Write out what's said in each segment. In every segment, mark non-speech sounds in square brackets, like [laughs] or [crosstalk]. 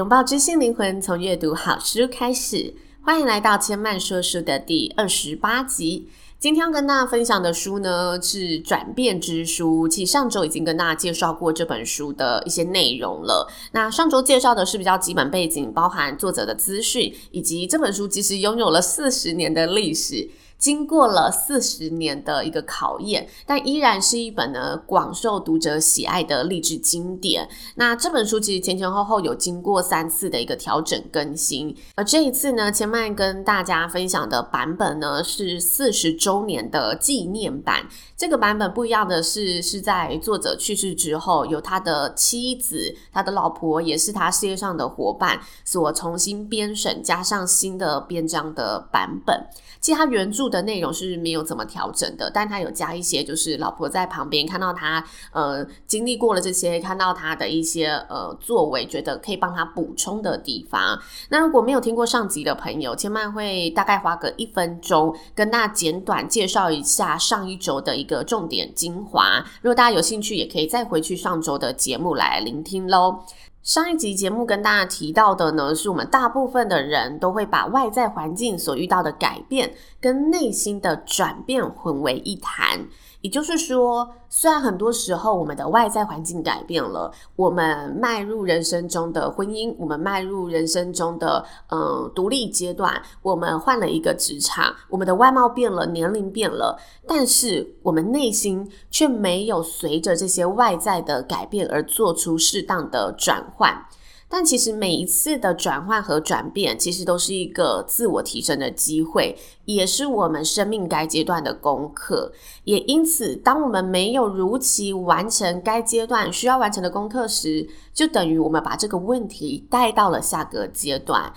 拥抱知性灵魂，从阅读好书开始。欢迎来到千嫚说书的第二十八集。今天要跟大家分享的书呢，是《转变之书》。其实上周已经跟大家介绍过这本书的一些内容了。那上周介绍的是比较基本背景，包含作者的资讯，以及这本书其实拥有了四十年的历史。经过了四十年的一个考验，但依然是一本呢广受读者喜爱的励志经典。那这本书其实前前后后有经过三次的一个调整更新，而这一次呢，千嫚跟大家分享的版本呢是四十周年的纪念版。这个版本不一样的是，是在作者去世之后，由他的妻子、他的老婆，也是他事业上的伙伴所重新编审，加上新的编章的版本。其实他原著的内容是没有怎么调整的，但他有加一些，就是老婆在旁边看到他呃经历过了这些，看到他的一些呃作为，觉得可以帮他补充的地方。那如果没有听过上集的朋友，千万会大概花个一分钟跟大家简短介绍一下上一周的一个重点精华。如果大家有兴趣，也可以再回去上周的节目来聆听喽。上一集节目跟大家提到的呢，是我们大部分的人都会把外在环境所遇到的改变跟内心的转变混为一谈。也就是说，虽然很多时候我们的外在环境改变了，我们迈入人生中的婚姻，我们迈入人生中的嗯独立阶段，我们换了一个职场，我们的外貌变了，年龄变了，但是我们内心却没有随着这些外在的改变而做出适当的转换。但其实每一次的转换和转变，其实都是一个自我提升的机会，也是我们生命该阶段的功课。也因此，当我们没有如期完成该阶段需要完成的功课时，就等于我们把这个问题带到了下个阶段。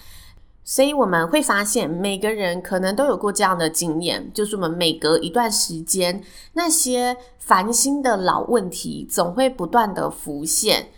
所以我们会发现，每个人可能都有过这样的经验，就是我们每隔一段时间，那些烦心的老问题总会不断的浮现。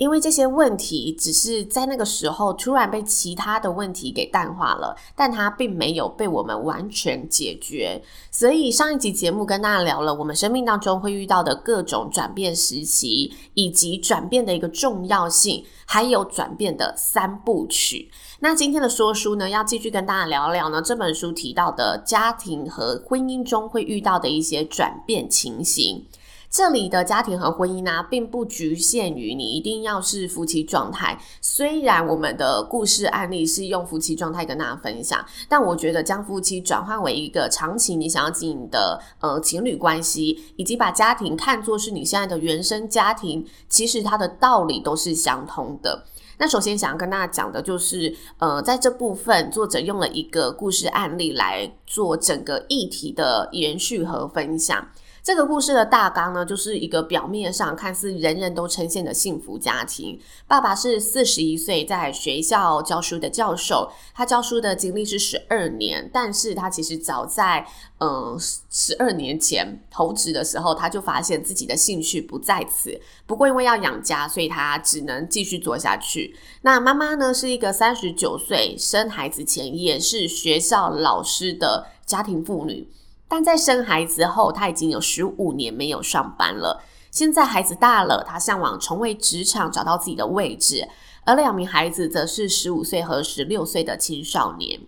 因为这些问题只是在那个时候突然被其他的问题给淡化了，但它并没有被我们完全解决。所以上一集节目跟大家聊了我们生命当中会遇到的各种转变时期，以及转变的一个重要性，还有转变的三部曲。那今天的说书呢，要继续跟大家聊聊呢这本书提到的家庭和婚姻中会遇到的一些转变情形。这里的家庭和婚姻呢、并不局限于你一定要是夫妻状态。虽然我们的故事案例是用夫妻状态跟大家分享，但我觉得将夫妻转换为一个长期你想要经营的呃情侣关系，以及把家庭看作是你现在的原生家庭，其实它的道理都是相通的。那首先想要跟大家讲的就是，呃，在这部分作者用了一个故事案例来做整个议题的延续和分享。这个故事的大纲呢，就是一个表面上看似人人都称羡的幸福家庭。爸爸是四十一岁在学校教书的教授，他教书的经历是十二年，但是他其实早在嗯十二年前投职的时候，他就发现自己的兴趣不在此。不过因为要养家，所以他只能继续做下去。那妈妈呢，是一个三十九岁生孩子前也是学校老师的家庭妇女。但在生孩子后，他已经有十五年没有上班了。现在孩子大了，他向往重回职场，找到自己的位置。而两名孩子则是十五岁和十六岁的青少年。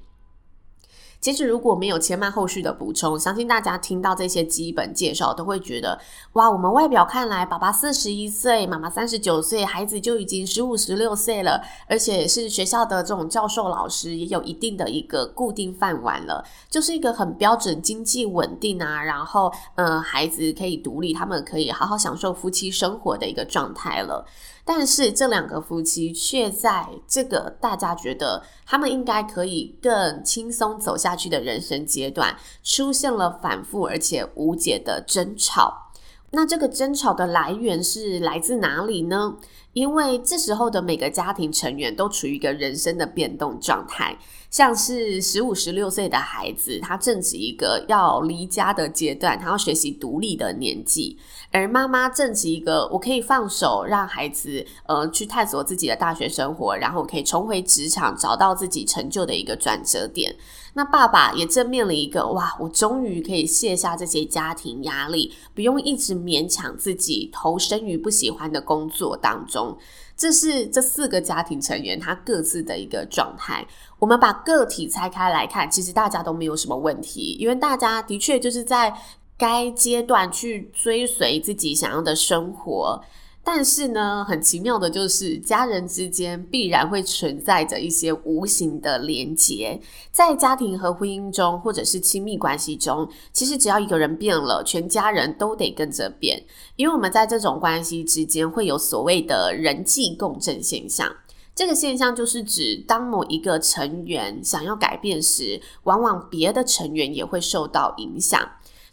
其实如果没有千嫚后续的补充，相信大家听到这些基本介绍都会觉得，哇，我们外表看来，爸爸四十一岁，妈妈三十九岁，孩子就已经十五、十六岁了，而且是学校的这种教授老师，也有一定的一个固定饭碗了，就是一个很标准、经济稳定啊，然后，呃，孩子可以独立，他们可以好好享受夫妻生活的一个状态了。但是这两个夫妻却在这个大家觉得他们应该可以更轻松走下去的人生阶段，出现了反复而且无解的争吵。那这个争吵的来源是来自哪里呢？因为这时候的每个家庭成员都处于一个人生的变动状态，像是十五、十六岁的孩子，他正值一个要离家的阶段，他要学习独立的年纪；而妈妈正值一个我可以放手让孩子呃去探索自己的大学生活，然后可以重回职场，找到自己成就的一个转折点。那爸爸也正面临一个哇，我终于可以卸下这些家庭压力，不用一直勉强自己投身于不喜欢的工作当中。这是这四个家庭成员他各自的一个状态。我们把个体拆开来看，其实大家都没有什么问题，因为大家的确就是在该阶段去追随自己想要的生活。但是呢，很奇妙的就是，家人之间必然会存在着一些无形的连结，在家庭和婚姻中，或者是亲密关系中，其实只要一个人变了，全家人都得跟着变。因为我们在这种关系之间会有所谓的人际共振现象，这个现象就是指，当某一个成员想要改变时，往往别的成员也会受到影响。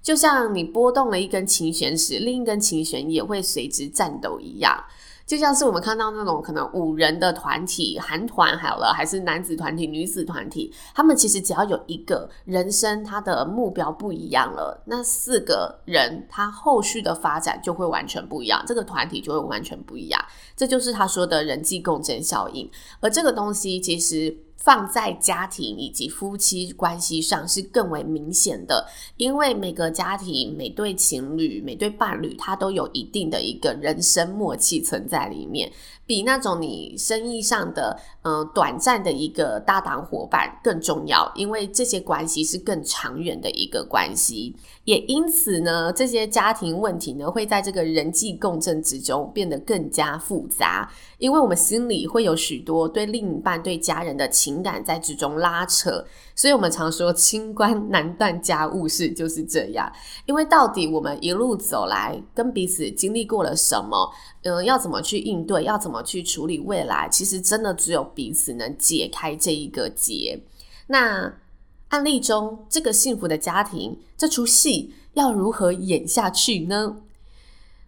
就像你拨动了一根琴弦时，另一根琴弦也会随之颤抖一样。就像是我们看到那种可能五人的团体，韩团好了，还是男子团体、女子团体，他们其实只要有一个人生他的目标不一样了，那四个人他后续的发展就会完全不一样，这个团体就会完全不一样。这就是他说的人际共振效应，而这个东西其实。放在家庭以及夫妻关系上是更为明显的，因为每个家庭、每对情侣、每对伴侣，它都有一定的一个人生默契存在里面。比那种你生意上的嗯、短暂的一个搭档伙伴更重要，因为这些关系是更长远的一个关系，也因此呢，这些家庭问题呢会在这个人际共振之中变得更加复杂，因为我们心里会有许多对另一半、对家人的情感在之中拉扯。所以，我们常说“清官难断家务事”就是这样。因为到底我们一路走来，跟彼此经历过了什么，呃，要怎么去应对，要怎么去处理未来，其实真的只有彼此能解开这一个结。那案例中，这个幸福的家庭，这出戏要如何演下去呢？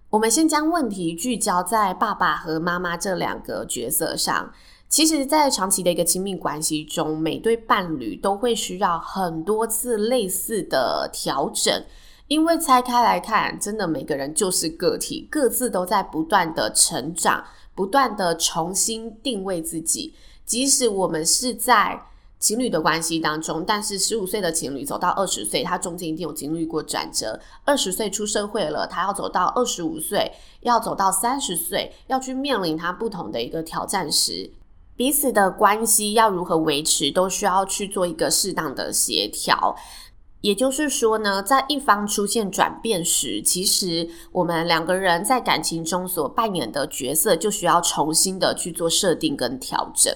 我们先将问题聚焦在爸爸和妈妈这两个角色上。其实，在长期的一个亲密关系中，每对伴侣都会需要很多次类似的调整，因为拆开来看，真的每个人就是个体，各自都在不断的成长，不断的重新定位自己。即使我们是在情侣的关系当中，但是十五岁的情侣走到二十岁，他中间一定有经历过转折。二十岁出社会了，他要走到二十五岁，要走到三十岁，要去面临他不同的一个挑战时。彼此的关系要如何维持，都需要去做一个适当的协调。也就是说呢，在一方出现转变时，其实我们两个人在感情中所扮演的角色，就需要重新的去做设定跟调整。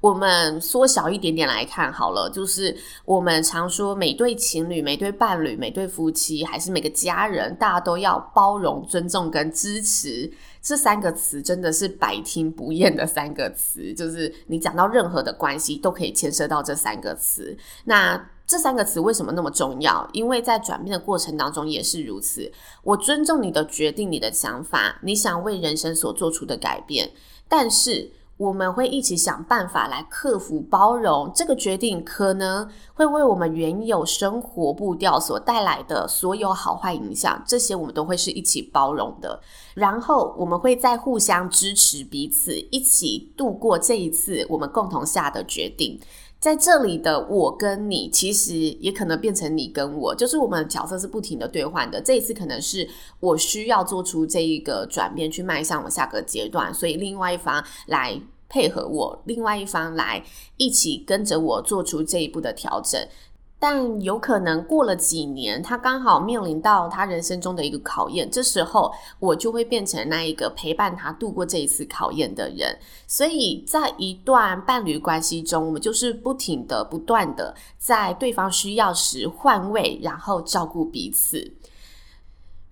我们缩小一点点来看好了，就是我们常说每对情侣、每对伴侣、每对夫妻，还是每个家人，大家都要包容、尊重跟支持。这三个词真的是百听不厌的三个词，就是你讲到任何的关系，都可以牵涉到这三个词。那这三个词为什么那么重要？因为在转变的过程当中也是如此。我尊重你的决定、你的想法，你想为人生所做出的改变，但是。我们会一起想办法来克服、包容这个决定，可能会为我们原有生活步调所带来的所有好坏影响，这些我们都会是一起包容的。然后我们会再互相支持彼此，一起度过这一次我们共同下的决定。在这里的我跟你，其实也可能变成你跟我，就是我们角色是不停的兑换的。这一次可能是我需要做出这一个转变，去迈向我下个阶段，所以另外一方来配合我，另外一方来一起跟着我做出这一步的调整。但有可能过了几年，他刚好面临到他人生中的一个考验，这时候我就会变成那一个陪伴他度过这一次考验的人。所以在一段伴侣关系中，我们就是不停的、不断的在对方需要时换位，然后照顾彼此。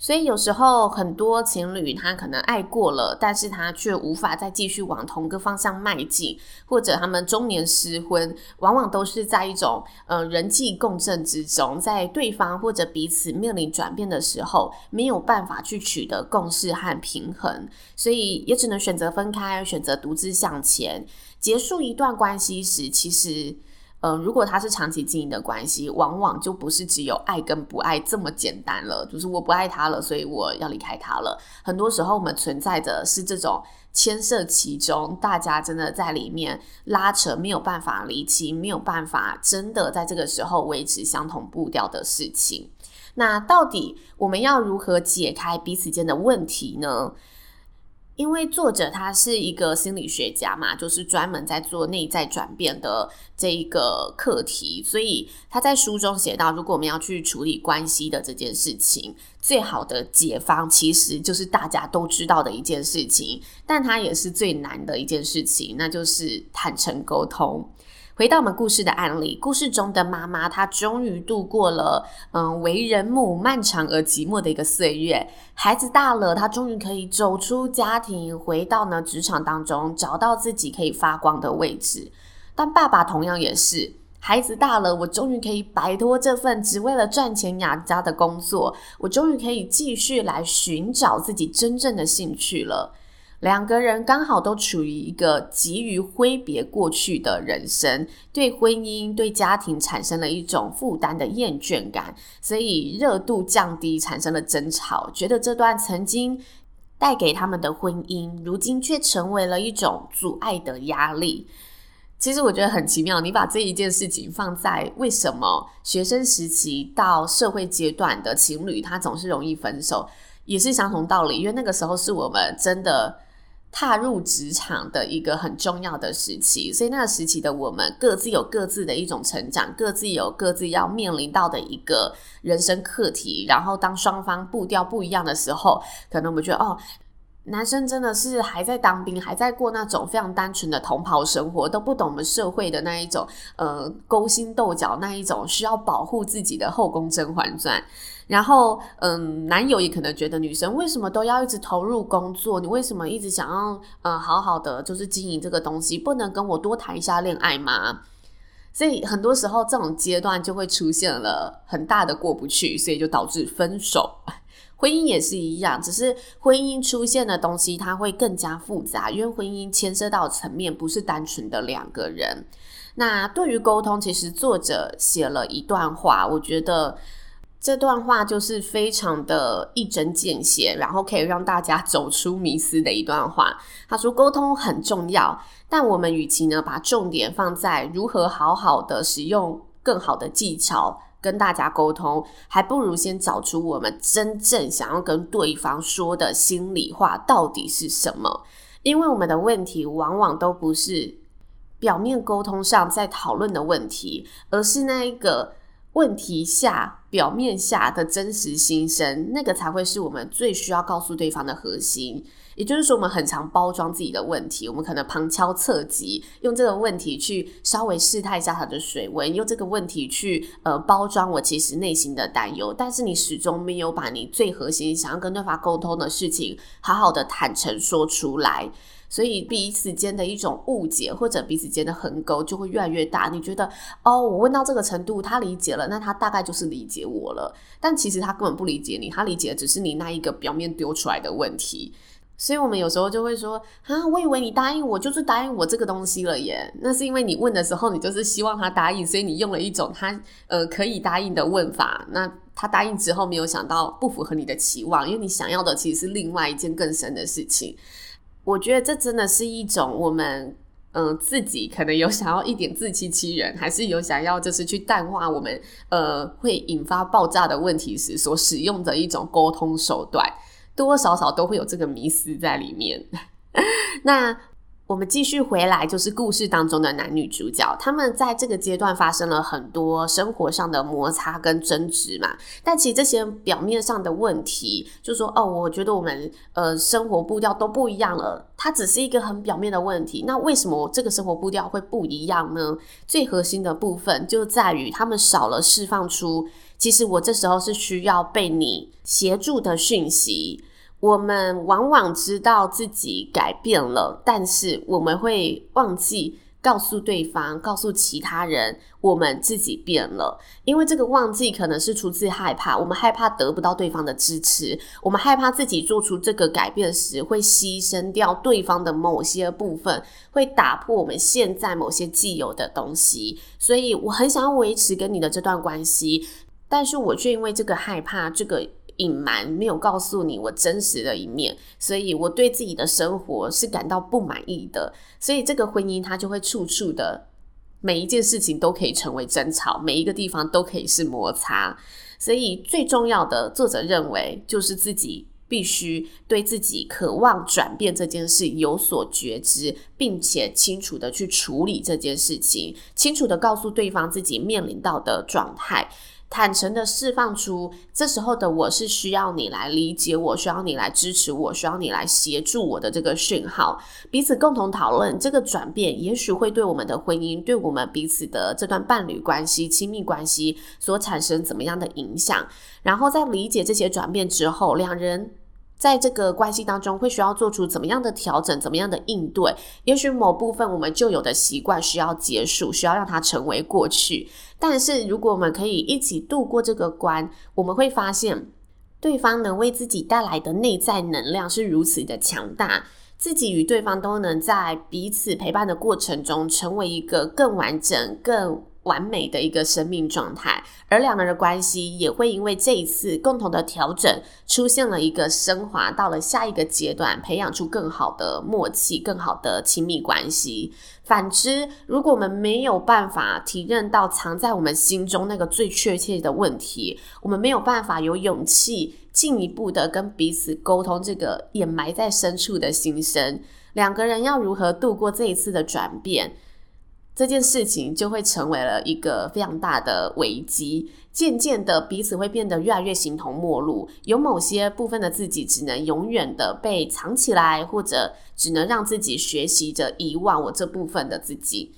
所以有时候很多情侣他可能爱过了，但是他却无法再继续往同个方向迈进，或者他们中年失婚，往往都是在一种呃人际共振之中，在对方或者彼此面临转变的时候，没有办法去取得共识和平衡，所以也只能选择分开，选择独自向前。结束一段关系时，其实。呃，如果他是长期经营的关系，往往就不是只有爱跟不爱这么简单了。就是我不爱他了，所以我要离开他了。很多时候，我们存在的是这种牵涉其中，大家真的在里面拉扯，没有办法离奇，没有办法真的在这个时候维持相同步调的事情。那到底我们要如何解开彼此间的问题呢？因为作者他是一个心理学家嘛，就是专门在做内在转变的这一个课题，所以他在书中写到，如果我们要去处理关系的这件事情，最好的解方其实就是大家都知道的一件事情，但它也是最难的一件事情，那就是坦诚沟通。回到我们故事的案例，故事中的妈妈，她终于度过了嗯为人母漫长而寂寞的一个岁月。孩子大了，她终于可以走出家庭，回到呢职场当中，找到自己可以发光的位置。但爸爸同样也是，孩子大了，我终于可以摆脱这份只为了赚钱养家的工作，我终于可以继续来寻找自己真正的兴趣了。两个人刚好都处于一个急于挥别过去的人生，对婚姻、对家庭产生了一种负担的厌倦感，所以热度降低，产生了争吵，觉得这段曾经带给他们的婚姻，如今却成为了一种阻碍的压力。其实我觉得很奇妙，你把这一件事情放在为什么学生时期到社会阶段的情侣，他总是容易分手，也是相同道理，因为那个时候是我们真的。踏入职场的一个很重要的时期，所以那个时期的我们各自有各自的一种成长，各自有各自要面临到的一个人生课题。然后当双方步调不一样的时候，可能我们觉得哦，男生真的是还在当兵，还在过那种非常单纯的同袍生活，都不懂我们社会的那一种呃勾心斗角，那一种需要保护自己的《后宫甄嬛传》。然后，嗯，男友也可能觉得女生为什么都要一直投入工作？你为什么一直想要，嗯，好好的就是经营这个东西，不能跟我多谈一下恋爱吗？所以很多时候这种阶段就会出现了很大的过不去，所以就导致分手。婚姻也是一样，只是婚姻出现的东西它会更加复杂，因为婚姻牵涉到层面不是单纯的两个人。那对于沟通，其实作者写了一段话，我觉得。这段话就是非常的一针见血，然后可以让大家走出迷思的一段话。他说：“沟通很重要，但我们与其呢把重点放在如何好好的使用更好的技巧跟大家沟通，还不如先找出我们真正想要跟对方说的心里话到底是什么。因为我们的问题往往都不是表面沟通上在讨论的问题，而是那一个。”问题下表面下的真实心声，那个才会是我们最需要告诉对方的核心。也就是说，我们很常包装自己的问题，我们可能旁敲侧击，用这个问题去稍微试探一下他的水温，用这个问题去呃包装我其实内心的担忧。但是你始终没有把你最核心想要跟对方沟通的事情，好好的坦诚说出来。所以彼此间的一种误解，或者彼此间的鸿沟就会越来越大。你觉得哦，我问到这个程度，他理解了，那他大概就是理解我了。但其实他根本不理解你，他理解的只是你那一个表面丢出来的问题。所以我们有时候就会说啊，我以为你答应我就是答应我这个东西了耶。那是因为你问的时候，你就是希望他答应，所以你用了一种他呃可以答应的问法。那他答应之后，没有想到不符合你的期望，因为你想要的其实是另外一件更深的事情。我觉得这真的是一种我们，嗯、自己可能有想要一点自欺欺人，还是有想要就是去淡化我们，呃，会引发爆炸的问题时所使用的一种沟通手段，多多少少都会有这个迷思在里面。[laughs] 那。我们继续回来，就是故事当中的男女主角，他们在这个阶段发生了很多生活上的摩擦跟争执嘛。但其实这些表面上的问题，就说哦，我觉得我们呃生活步调都不一样了，它只是一个很表面的问题。那为什么这个生活步调会不一样呢？最核心的部分就在于他们少了释放出其实我这时候是需要被你协助的讯息。我们往往知道自己改变了，但是我们会忘记。告诉对方，告诉其他人，我们自己变了。因为这个忘记可能是出自害怕，我们害怕得不到对方的支持，我们害怕自己做出这个改变时会牺牲掉对方的某些部分，会打破我们现在某些既有的东西。所以我很想要维持跟你的这段关系，但是我却因为这个害怕，这个。隐瞒没有告诉你我真实的一面，所以我对自己的生活是感到不满意的。所以这个婚姻它就会处处的每一件事情都可以成为争吵，每一个地方都可以是摩擦。所以最重要的，作者认为就是自己必须对自己渴望转变这件事有所觉知，并且清楚的去处理这件事情，清楚的告诉对方自己面临到的状态。坦诚的释放出，这时候的我是需要你来理解我，需要你来支持我，需要你来协助我的这个讯号，彼此共同讨论这个转变，也许会对我们的婚姻，对我们彼此的这段伴侣关系、亲密关系所产生怎么样的影响。然后在理解这些转变之后，两人。在这个关系当中，会需要做出怎么样的调整，怎么样的应对？也许某部分我们旧有的习惯需要结束，需要让它成为过去。但是，如果我们可以一起度过这个关，我们会发现，对方能为自己带来的内在能量是如此的强大，自己与对方都能在彼此陪伴的过程中，成为一个更完整、更完美的一个生命状态，而两个人的关系也会因为这一次共同的调整，出现了一个升华，到了下一个阶段，培养出更好的默契、更好的亲密关系。反之，如果我们没有办法体认到藏在我们心中那个最确切的问题，我们没有办法有勇气进一步的跟彼此沟通这个掩埋在深处的心声，两个人要如何度过这一次的转变？这件事情就会成为了一个非常大的危机，渐渐的彼此会变得越来越形同陌路，有某些部分的自己只能永远的被藏起来，或者只能让自己学习着遗忘我这部分的自己。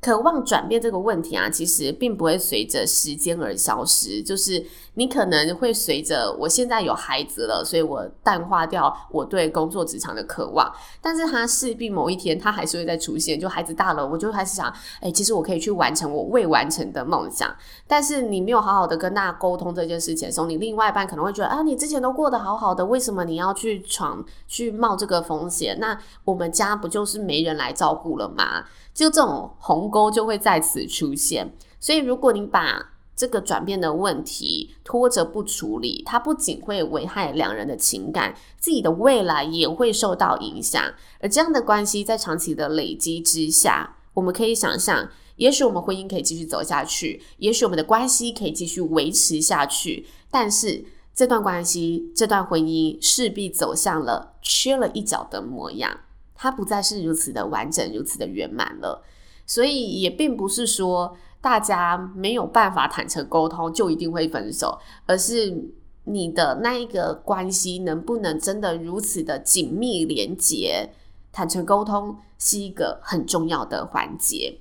渴望转变这个问题啊，其实并不会随着时间而消失，就是你可能会随着我现在有孩子了，所以我淡化掉我对工作职场的渴望，但是他势必某一天他还是会再出现。就孩子大了，我就开始想，哎，其实我可以去完成我未完成的梦想。但是你没有好好的跟大家沟通这件事情的时候，你另外一半可能会觉得啊，你之前都过得好好的，为什么你要去闯去冒这个风险？那我们家不就是没人来照顾了吗？就这种鸿沟就会在此出现，所以如果你把这个转变的问题拖着不处理，它不仅会危害两人的情感，自己的未来也会受到影响。而这样的关系在长期的累积之下，我们可以想象，也许我们婚姻可以继续走下去，也许我们的关系可以继续维持下去，但是这段关系、这段婚姻势必走向了缺了一角的模样。它不再是如此的完整，如此的圆满了，所以也并不是说大家没有办法坦诚沟通就一定会分手，而是你的那一个关系能不能真的如此的紧密连结，坦诚沟通是一个很重要的环节。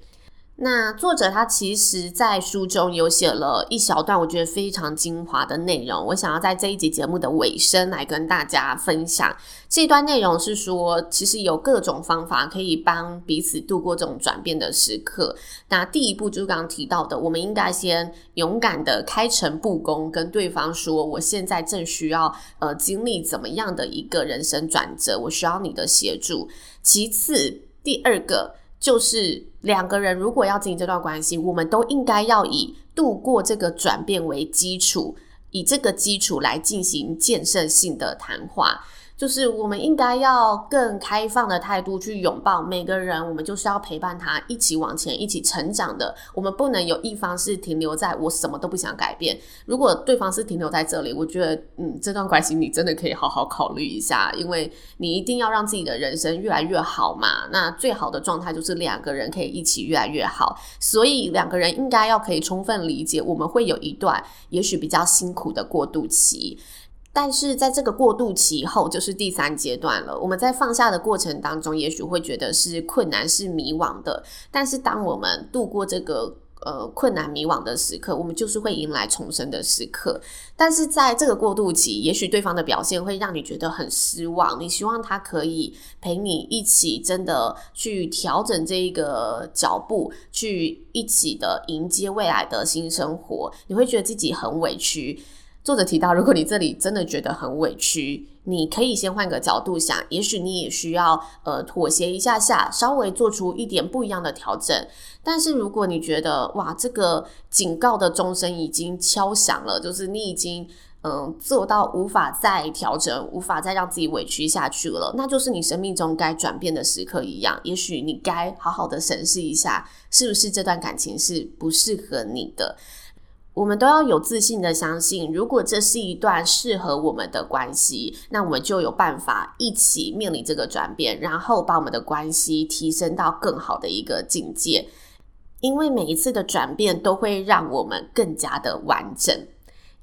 那作者他其实，在书中有写了一小段，我觉得非常精华的内容。我想要在这一集节目的尾声来跟大家分享。这段内容是说，其实有各种方法可以帮彼此度过这种转变的时刻。那第一步就是刚刚提到的，我们应该先勇敢的开诚布公，跟对方说，我现在正需要呃经历怎么样的一个人生转折，我需要你的协助。其次，第二个。就是两个人如果要进行这段关系，我们都应该要以度过这个转变为基础，以这个基础来进行建设性的谈话。就是我们应该要更开放的态度去拥抱每个人，我们就是要陪伴他一起往前，一起成长的。我们不能有一方是停留在我什么都不想改变。如果对方是停留在这里，我觉得，嗯，这段关系你真的可以好好考虑一下，因为你一定要让自己的人生越来越好嘛。那最好的状态就是两个人可以一起越来越好。所以两个人应该要可以充分理解，我们会有一段也许比较辛苦的过渡期。但是在这个过渡期后，就是第三阶段了。我们在放下的过程当中，也许会觉得是困难、是迷惘的。但是当我们度过这个呃，困难迷惘的时刻，我们就是会迎来重生的时刻。但是在这个过渡期，也许对方的表现会让你觉得很失望。你希望他可以陪你一起，真的去调整这一个脚步，去一起的迎接未来的新生活。你会觉得自己很委屈。作者提到，如果你这里真的觉得很委屈，你可以先换个角度想，也许你也需要呃妥协一下下，稍微做出一点不一样的调整。但是如果你觉得哇，这个警告的钟声已经敲响了，就是你已经嗯做到无法再调整，无法再让自己委屈下去了，那就是你生命中该转变的时刻一样。也许你该好好的审视一下，是不是这段感情是不适合你的。我们都要有自信的相信，如果这是一段适合我们的关系，那我们就有办法一起面临这个转变，然后把我们的关系提升到更好的一个境界。因为每一次的转变都会让我们更加的完整。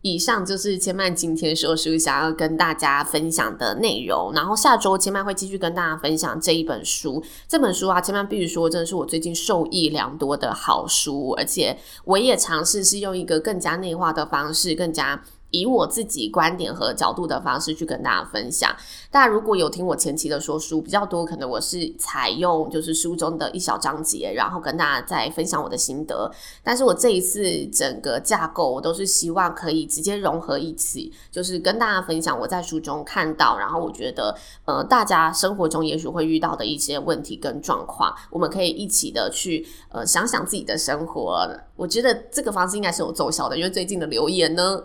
以上就是千曼今天说书想要跟大家分享的内容。然后下周千曼会继续跟大家分享这一本书。这本书啊，千曼必须说，真的是我最近受益良多的好书，而且我也尝试是用一个更加内化的方式，更加。以我自己观点和角度的方式去跟大家分享。大家如果有听我前期的说书比较多，可能我是采用就是书中的一小章节，然后跟大家再分享我的心得。但是我这一次整个架构，我都是希望可以直接融合一起，就是跟大家分享我在书中看到，然后我觉得呃大家生活中也许会遇到的一些问题跟状况，我们可以一起的去呃想想自己的生活。我觉得这个方式应该是有奏效的，因为最近的留言呢。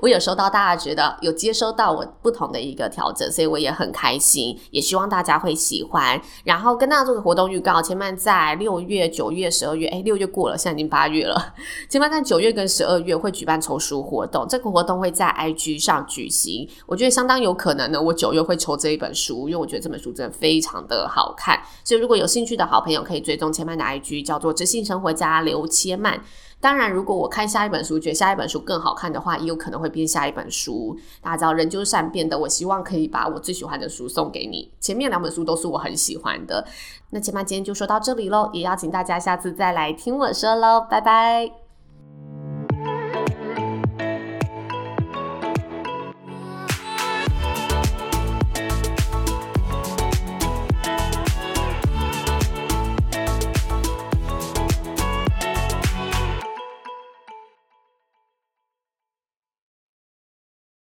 我 [laughs] 我有收到大家觉得有接收到我不同的一个调整，所以我也很开心，也希望大家会喜欢。然后跟大家做个活动预告，千曼在六月、九月、十二月，诶，六月过了，现在已经八月了。千曼在九月跟十二月会举办抽书活动，这个活动会在 IG 上举行。我觉得相当有可能呢，我九月会抽这一本书，因为我觉得这本书真的非常的好看。所以如果有兴趣的好朋友，可以追踪千曼的 IG，叫做知性生活家刘千曼。当然，如果我看下一本书，觉得下一本书更好看的话，也有可能会编下一本书。大家知道，人就是善变的。我希望可以把我最喜欢的书送给你。前面两本书都是我很喜欢的。那千曼今天就说到这里喽，也邀请大家下次再来听我说喽，拜拜。